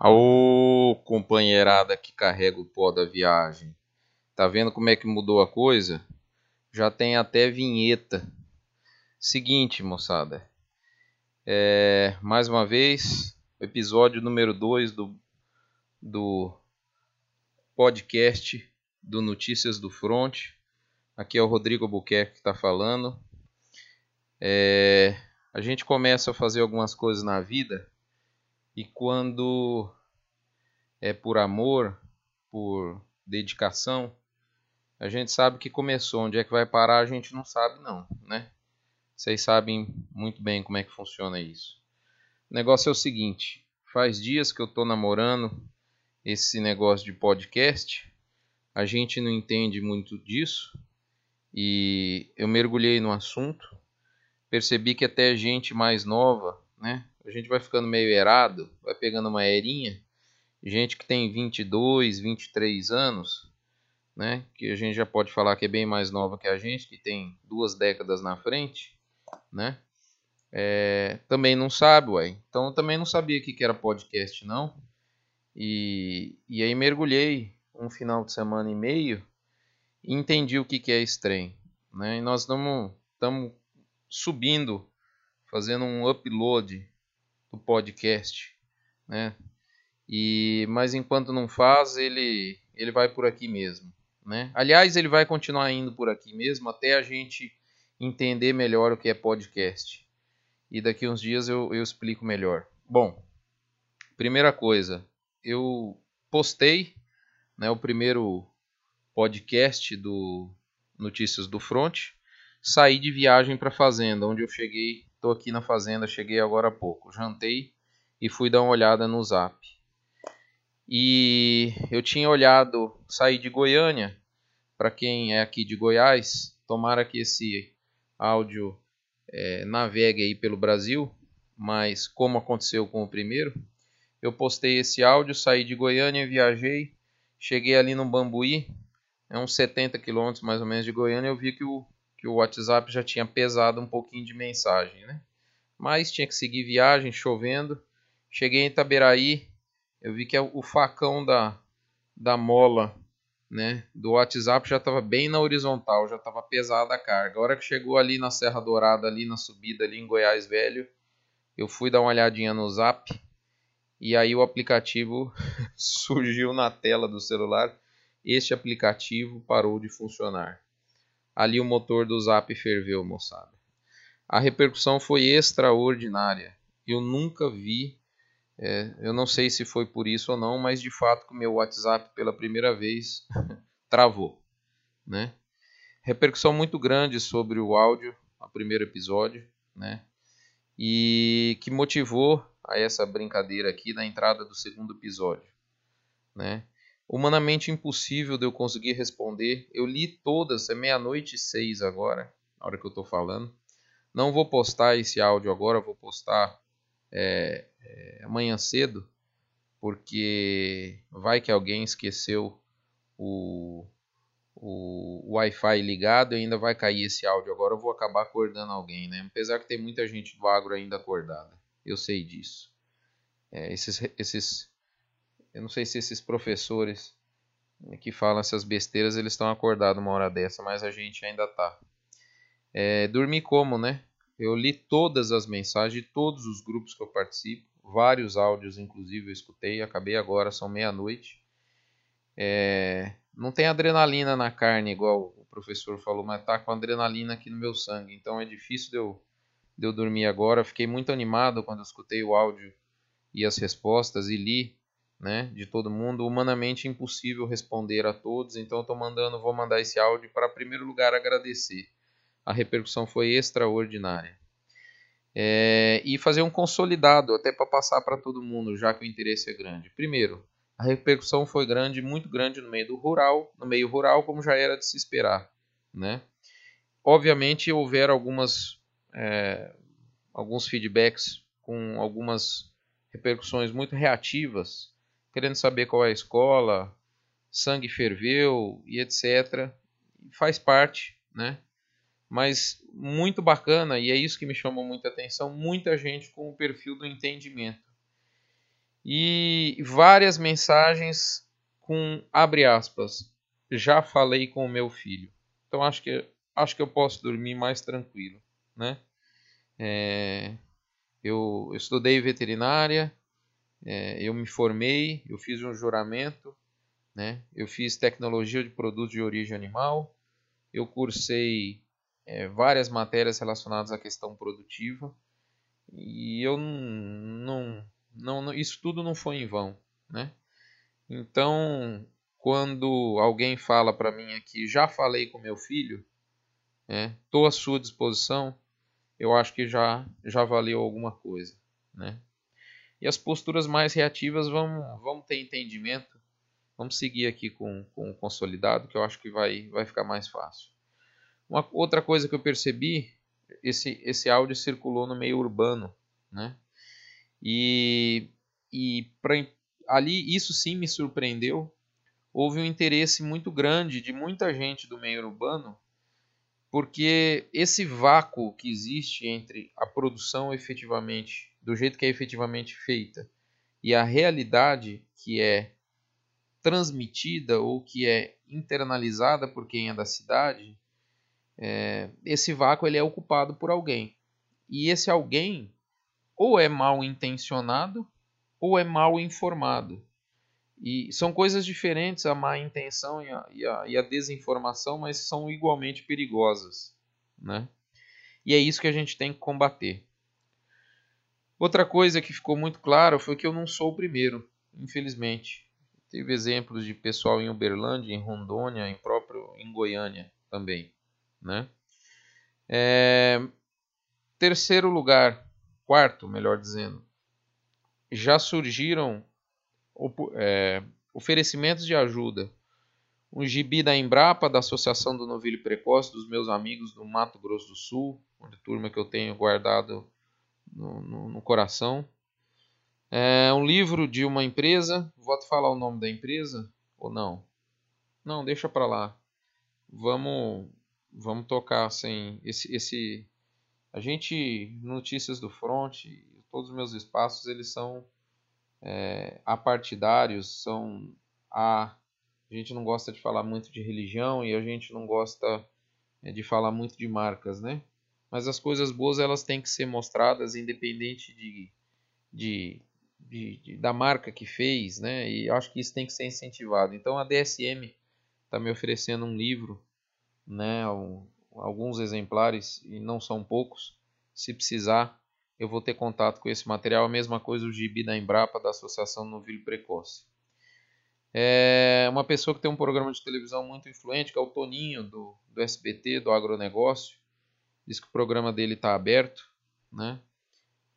Ô companheirada que carrega o pó da viagem. Tá vendo como é que mudou a coisa? Já tem até vinheta. Seguinte, moçada. É, mais uma vez, episódio número 2 do, do podcast do Notícias do Front. Aqui é o Rodrigo Albuquerque que está falando. É, a gente começa a fazer algumas coisas na vida e quando é por amor, por dedicação, a gente sabe que começou. Onde é que vai parar, a gente não sabe não, né? Vocês sabem muito bem como é que funciona isso. O negócio é o seguinte, faz dias que eu estou namorando esse negócio de podcast. A gente não entende muito disso e eu mergulhei no assunto. Percebi que até gente mais nova, né, a gente vai ficando meio errado, vai pegando uma erinha. Gente que tem 22, 23 anos, né? Que a gente já pode falar que é bem mais nova que a gente, que tem duas décadas na frente, né? É, também não sabe, ué. Então também não sabia que, que era podcast, não. E, e aí mergulhei um final de semana e meio e entendi o que, que é esse. Né? E nós estamos subindo, fazendo um upload do podcast, né? E mas enquanto não faz, ele ele vai por aqui mesmo, né? Aliás, ele vai continuar indo por aqui mesmo até a gente entender melhor o que é podcast. E daqui uns dias eu, eu explico melhor. Bom, primeira coisa, eu postei né, o primeiro podcast do Notícias do Front. Saí de viagem para fazenda, onde eu cheguei Estou aqui na fazenda, cheguei agora há pouco. Jantei e fui dar uma olhada no zap. E eu tinha olhado, saí de Goiânia, para quem é aqui de Goiás, tomara que esse áudio é, navegue aí pelo Brasil, mas como aconteceu com o primeiro, eu postei esse áudio, saí de Goiânia, viajei, cheguei ali no Bambuí, é uns 70 quilômetros mais ou menos de Goiânia, eu vi que o que o WhatsApp já tinha pesado um pouquinho de mensagem, né? Mas tinha que seguir viagem, chovendo. Cheguei em Itaberaí, eu vi que é o facão da, da mola né, do WhatsApp já estava bem na horizontal, já estava pesada a carga. A hora que chegou ali na Serra Dourada, ali na subida, ali em Goiás Velho, eu fui dar uma olhadinha no Zap e aí o aplicativo surgiu na tela do celular. Este aplicativo parou de funcionar ali o motor do Zap ferveu, moçada. A repercussão foi extraordinária. Eu nunca vi, é, eu não sei se foi por isso ou não, mas de fato que o meu WhatsApp pela primeira vez travou, né? Repercussão muito grande sobre o áudio, o primeiro episódio, né? E que motivou a essa brincadeira aqui da entrada do segundo episódio, né? Humanamente impossível de eu conseguir responder. Eu li todas, é meia-noite e seis agora, na hora que eu estou falando. Não vou postar esse áudio agora, vou postar é, é, amanhã cedo, porque vai que alguém esqueceu o, o, o Wi-Fi ligado e ainda vai cair esse áudio agora. Eu vou acabar acordando alguém, né? Apesar que tem muita gente do agro ainda acordada, eu sei disso. É, esses, esses eu não sei se esses professores que falam essas besteiras eles estão acordados uma hora dessa, mas a gente ainda tá. É, dormi como, né? Eu li todas as mensagens de todos os grupos que eu participo, vários áudios inclusive eu escutei, acabei agora, são meia-noite. É, não tem adrenalina na carne, igual o professor falou, mas tá com adrenalina aqui no meu sangue, então é difícil de eu, de eu dormir agora. Fiquei muito animado quando eu escutei o áudio e as respostas e li né, de todo mundo, humanamente impossível responder a todos, então estou mandando, vou mandar esse áudio para primeiro lugar agradecer. A repercussão foi extraordinária. É, e fazer um consolidado até para passar para todo mundo, já que o interesse é grande. Primeiro, a repercussão foi grande, muito grande no meio do rural, no meio rural, como já era de se esperar, né? Obviamente houveram algumas é, alguns feedbacks com algumas repercussões muito reativas querendo saber qual é a escola, sangue ferveu e etc. Faz parte, né? Mas muito bacana, e é isso que me chamou muita atenção, muita gente com o perfil do entendimento. e várias mensagens com abre aspas. Já falei com o meu filho. Então acho que acho que eu posso dormir mais tranquilo, né? É, eu, eu, estudei veterinária, é, eu me formei, eu fiz um juramento, né? Eu fiz tecnologia de produtos de origem animal, eu cursei é, várias matérias relacionadas à questão produtiva e eu não, não, não, isso tudo não foi em vão, né? Então, quando alguém fala para mim aqui, já falei com meu filho, estou né, à sua disposição, eu acho que já já valeu alguma coisa, né? E as posturas mais reativas vão, vão ter entendimento. Vamos seguir aqui com, com o consolidado, que eu acho que vai, vai ficar mais fácil. Uma outra coisa que eu percebi, esse, esse áudio circulou no meio urbano, né? E, e pra, ali isso sim me surpreendeu. Houve um interesse muito grande de muita gente do meio urbano, porque esse vácuo que existe entre a produção efetivamente, do jeito que é efetivamente feita, e a realidade que é transmitida ou que é internalizada por quem é da cidade, é, esse vácuo ele é ocupado por alguém. E esse alguém ou é mal intencionado ou é mal informado. E são coisas diferentes a má intenção e a, e a, e a desinformação, mas são igualmente perigosas. Né? E é isso que a gente tem que combater. Outra coisa que ficou muito claro foi que eu não sou o primeiro, infelizmente. Teve exemplos de pessoal em Uberlândia, em Rondônia, em próprio em Goiânia também. Né? É, terceiro lugar, quarto, melhor dizendo, já surgiram é, oferecimentos de ajuda. Um gibi da Embrapa, da Associação do Novilho Precoce, dos meus amigos do Mato Grosso do Sul, uma turma que eu tenho guardado no, no, no coração. É um livro de uma empresa, vou falar o nome da empresa ou não? Não, deixa para lá. Vamos vamos tocar sem esse esse a gente notícias do front todos os meus espaços eles são é, apartidários são a a gente não gosta de falar muito de religião e a gente não gosta é, de falar muito de marcas né mas as coisas boas elas têm que ser mostradas independente de, de, de, de da marca que fez né e acho que isso tem que ser incentivado então a DSM está me oferecendo um livro né, alguns exemplares e não são poucos. Se precisar, eu vou ter contato com esse material. A mesma coisa o gibi da Embrapa, da Associação Novilho Precoce. É uma pessoa que tem um programa de televisão muito influente, que é o Toninho, do, do SBT, do agronegócio. Diz que o programa dele está aberto, né?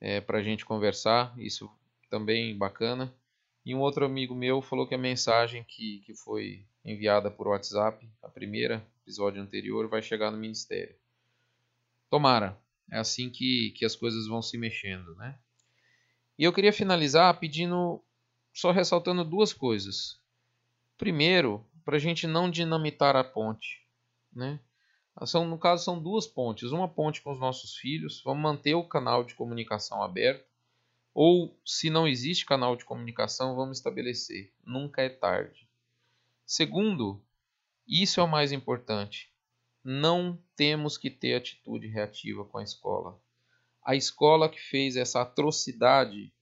É, para a gente conversar, isso também bacana. E um outro amigo meu falou que a mensagem que, que foi enviada por WhatsApp, a primeira, episódio anterior, vai chegar no ministério. Tomara. É assim que, que as coisas vão se mexendo, né? E eu queria finalizar pedindo, só ressaltando duas coisas. Primeiro, para a gente não dinamitar a ponte, né? São, no caso, são duas pontes. Uma ponte com os nossos filhos, vamos manter o canal de comunicação aberto. Ou, se não existe canal de comunicação, vamos estabelecer. Nunca é tarde. Segundo, isso é o mais importante. Não temos que ter atitude reativa com a escola. A escola que fez essa atrocidade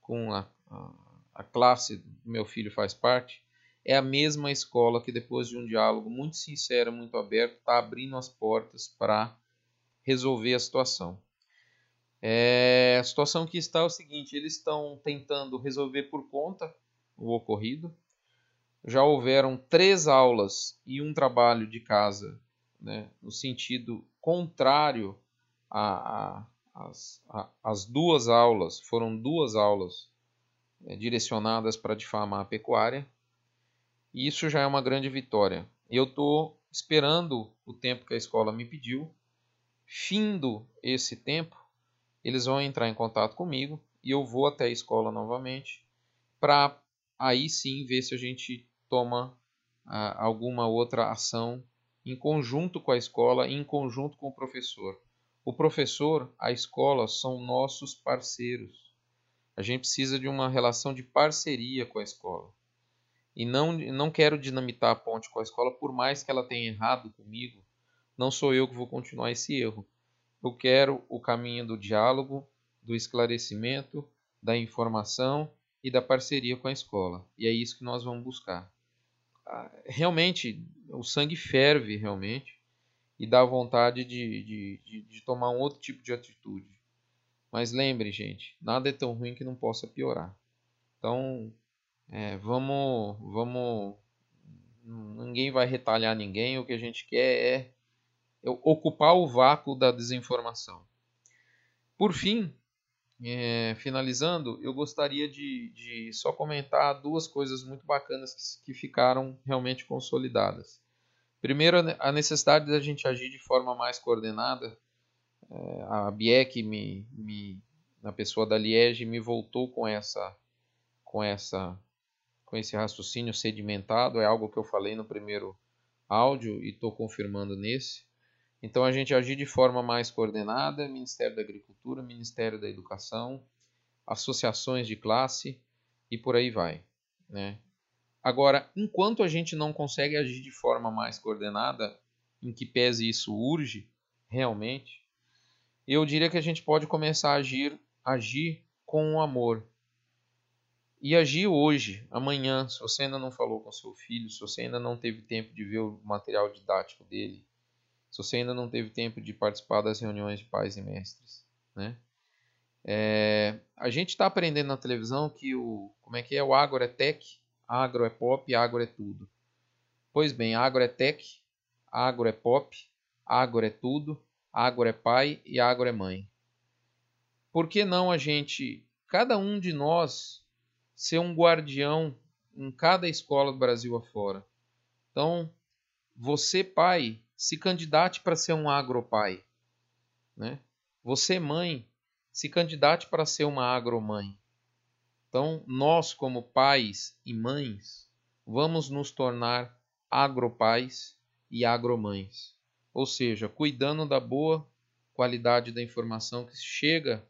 com a, a, a classe do meu filho faz parte é a mesma escola que, depois de um diálogo muito sincero, muito aberto, está abrindo as portas para resolver a situação. É, a situação que está é o seguinte: eles estão tentando resolver por conta o ocorrido, já houveram três aulas e um trabalho de casa, né, no sentido contrário às as duas aulas, foram duas aulas é, direcionadas para difamar a pecuária, e isso já é uma grande vitória. Eu estou esperando o tempo que a escola me pediu, findo esse tempo, eles vão entrar em contato comigo e eu vou até a escola novamente para aí sim ver se a gente toma ah, alguma outra ação em conjunto com a escola, em conjunto com o professor. O professor, a escola são nossos parceiros. A gente precisa de uma relação de parceria com a escola. E não, não quero dinamitar a ponte com a escola, por mais que ela tenha errado comigo, não sou eu que vou continuar esse erro. Eu quero o caminho do diálogo, do esclarecimento, da informação e da parceria com a escola. E é isso que nós vamos buscar. Ah, realmente, o sangue ferve realmente e dá vontade de, de, de, de tomar um outro tipo de atitude. Mas lembre, gente, nada é tão ruim que não possa piorar. Então, é, vamos, vamos. Ninguém vai retalhar ninguém. O que a gente quer é, é ocupar o vácuo da desinformação. Por fim, é, finalizando, eu gostaria de, de, só comentar duas coisas muito bacanas que, que ficaram realmente consolidadas. Primeiro, a necessidade da gente agir de forma mais coordenada. É, a Bieck, me, me, na pessoa da Liege, me voltou com essa, com essa, com esse raciocínio sedimentado. É algo que eu falei no primeiro áudio e estou confirmando nesse. Então a gente agir de forma mais coordenada, Ministério da Agricultura, Ministério da Educação, associações de classe e por aí vai, né? Agora, enquanto a gente não consegue agir de forma mais coordenada, em que pese isso urge realmente, eu diria que a gente pode começar a agir, agir com amor. E agir hoje, amanhã, se você ainda não falou com seu filho, se você ainda não teve tempo de ver o material didático dele, se você ainda não teve tempo de participar das reuniões de pais e mestres, né? É, a gente está aprendendo na televisão que o como é que é o agro é tech, agro é pop, agro é tudo. Pois bem, agro é tech, agro é pop, agro é tudo, agro é pai e agro é mãe. Por que não a gente, cada um de nós, ser um guardião em cada escola do Brasil afora? Então, você pai, se candidate para ser um agropai. Né? Você, mãe, se candidate para ser uma agromãe. Então, nós, como pais e mães, vamos nos tornar agropais e agromães. Ou seja, cuidando da boa qualidade da informação que chega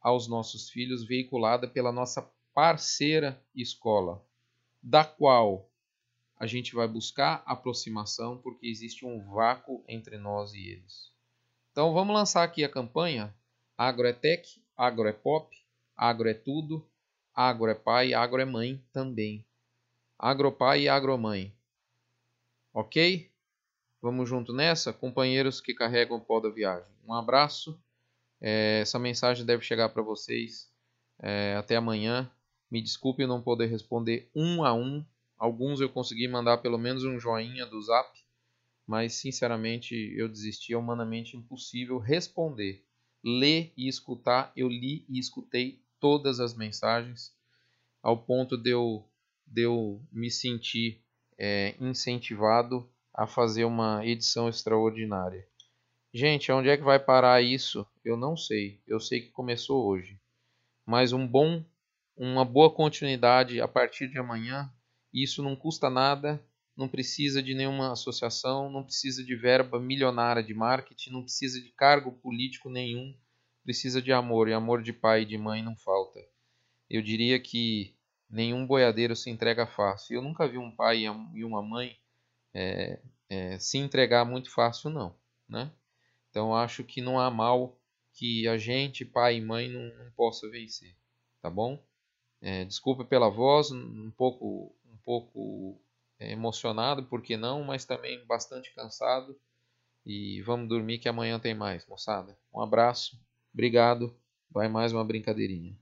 aos nossos filhos, veiculada pela nossa parceira escola, da qual a gente vai buscar aproximação porque existe um vácuo entre nós e eles. Então vamos lançar aqui a campanha Agro é Tech, Agro é Pop, Agro é Tudo, Agro é Pai, Agro é Mãe também. Agropai e Agromãe. Ok? Vamos junto nessa? Companheiros que carregam o pó da viagem. Um abraço. É, essa mensagem deve chegar para vocês é, até amanhã. Me desculpe não poder responder um a um Alguns eu consegui mandar pelo menos um joinha do zap, mas sinceramente eu desisti, é humanamente impossível responder. Ler e escutar, eu li e escutei todas as mensagens, ao ponto de eu, de eu me sentir é, incentivado a fazer uma edição extraordinária. Gente, onde é que vai parar isso? Eu não sei. Eu sei que começou hoje. Mas um bom, uma boa continuidade a partir de amanhã isso não custa nada, não precisa de nenhuma associação, não precisa de verba milionária de marketing, não precisa de cargo político nenhum, precisa de amor, e amor de pai e de mãe não falta. Eu diria que nenhum boiadeiro se entrega fácil. Eu nunca vi um pai e uma mãe é, é, se entregar muito fácil, não. Né? Então acho que não há mal que a gente, pai e mãe, não, não possa vencer. Tá bom? É, pela voz, um pouco pouco é, emocionado, por que não, mas também bastante cansado. E vamos dormir que amanhã tem mais, moçada. Um abraço, obrigado. Vai mais uma brincadeirinha.